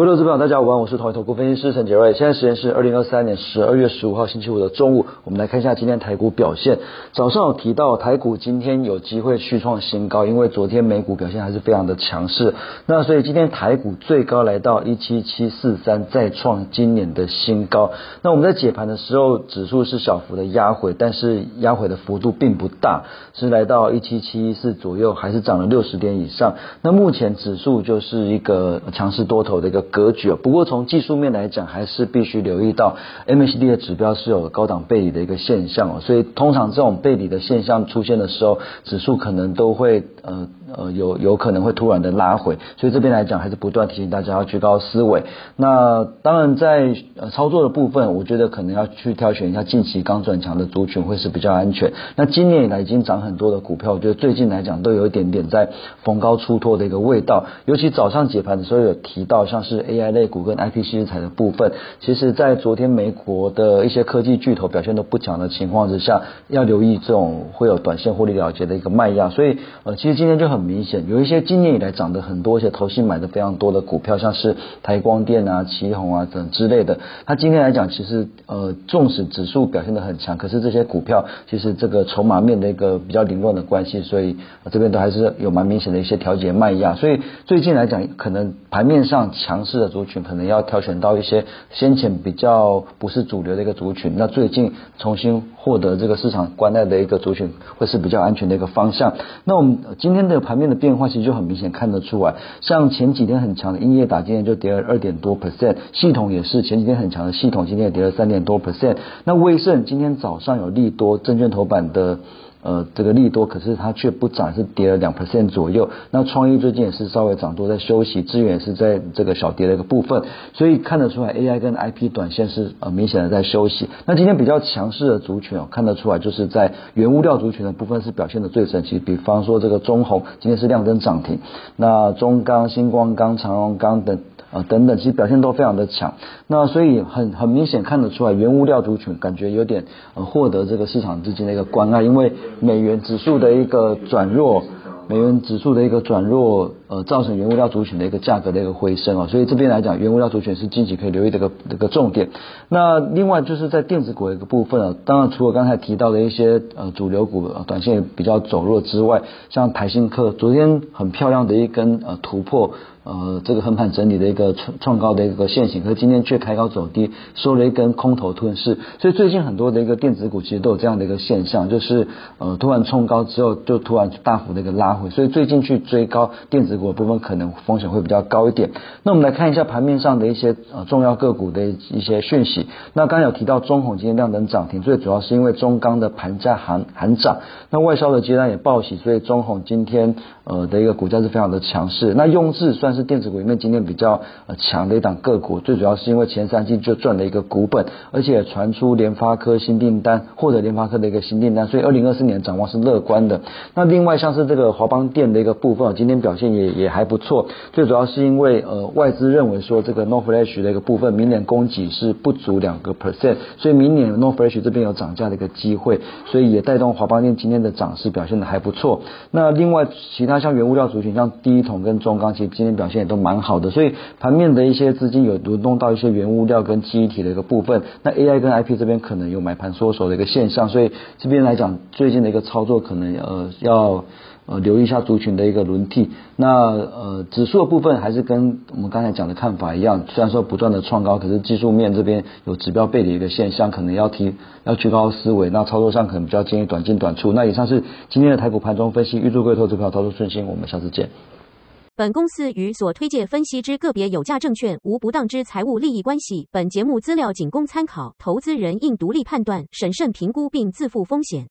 各位投资朋友，大家好，我是统一投顾分析师陈杰瑞。现在时间是二零二三年十二月十五号星期五的中午，我们来看一下今天台股表现。早上有提到台股今天有机会续创新高，因为昨天美股表现还是非常的强势。那所以今天台股最高来到一七七四三，再创今年的新高。那我们在解盘的时候，指数是小幅的压回，但是压回的幅度并不大，是来到一七七一四左右，还是涨了六十点以上。那目前指数就是一个强势多头的一个。格局啊，不过从技术面来讲，还是必须留意到 MACD 的指标是有高档背离的一个现象哦，所以通常这种背离的现象出现的时候，指数可能都会呃呃有有可能会突然的拉回，所以这边来讲还是不断提醒大家要居高思维。那当然在呃操作的部分，我觉得可能要去挑选一下近期刚转强的族群会是比较安全。那今年以来已经涨很多的股票，我觉得最近来讲都有一点点在逢高出脱的一个味道，尤其早上解盘的时候有提到像是。AI 类股跟 IP 新材的部分，其实，在昨天美国的一些科技巨头表现都不强的情况之下，要留意这种会有短线获利了结的一个卖压。所以，呃，其实今天就很很明显，有一些今年以来涨得很多，一些投信买的非常多的股票，像是台光电啊、旗宏啊等之类的。它今天来讲，其实呃，纵使指数表现得很强，可是这些股票其实这个筹码面的一个比较凌乱的关系，所以这边都还是有蛮明显的一些调节卖压。所以最近来讲，可能盘面上。强势的族群可能要挑选到一些先前比较不是主流的一个族群，那最近重新获得这个市场关爱的一个族群，会是比较安全的一个方向。那我们今天的盘面的变化其实就很明显看得出来，像前几天很强的英业达今天就跌了二点多 percent，系统也是前几天很强的系统今天也跌了三点多 percent。那威盛今天早上有利多证券头版的。呃，这个利多，可是它却不涨，是跌了两 percent 左右。那创意最近也是稍微涨多，在休息，资源是在这个小跌的一个部分，所以看得出来 AI 跟 IP 短线是呃明显的在休息。那今天比较强势的族群哦，看得出来就是在原物料族群的部分是表现的最神奇，比方说这个中红今天是亮灯涨停，那中钢、星光钢、长荣钢等。啊，等等，其实表现都非常的强，那所以很很明显看得出来，原物料族群感觉有点呃获得这个市场资金的一个关爱，因为美元指数的一个转弱。美元指数的一个转弱，呃，造成原物料族群的一个价格的一个回升哦，所以这边来讲，原物料族群是近期可以留意的一个一个重点。那另外就是在电子股的一个部分啊，当然除了刚才提到的一些呃主流股短线比较走弱之外，像台新科昨天很漂亮的一根呃突破呃这个横盘整理的一个创创高的一个线型，可是今天却开高走低，收了一根空头吞噬。所以最近很多的一个电子股其实都有这样的一个现象，就是呃突然冲高之后就突然大幅的一个拉回。所以最近去追高电子股部分可能风险会比较高一点。那我们来看一下盘面上的一些呃重要个股的一些讯息。那刚有提到中红今天量能涨停，最主要是因为中钢的盘价含含涨。那外销的阶段也报喜，所以中红今天呃的一个股价是非常的强势。那用智算是电子股里面今天比较呃强的一档个股，最主要是因为前三季就赚了一个股本，而且传出联发科新订单，获得联发科的一个新订单，所以二零二四年展望是乐观的。那另外像是这个华邦电的一个部分，今天表现也也还不错。最主要是因为呃外资认为说这个 North Flash 的一个部分，明年供给是不足两个 percent，所以明年 North Flash 这边有涨价的一个机会，所以也带动华邦电今天的涨势表现的还不错。那另外其他像原物料族群，像第一桶跟中钢，其实今天表现也都蛮好的。所以盘面的一些资金有轮动到一些原物料跟记忆体的一个部分。那 AI 跟 IP 这边可能有买盘缩手的一个现象，所以这边来讲最近的一个操作可能呃要。呃，留意一下族群的一个轮替。那呃，指数的部分还是跟我们刚才讲的看法一样，虽然说不断的创高，可是技术面这边有指标背离的一个现象，可能要提要居高思维。那操作上可能比较建议短进短出。那以上是今天的台股盘中分析，预祝各位投资票操作顺心。我们下次见。本公司与所推介分析之个别有价证券无不当之财务利益关系。本节目资料仅供参考，投资人应独立判断、审慎评估并自负风险。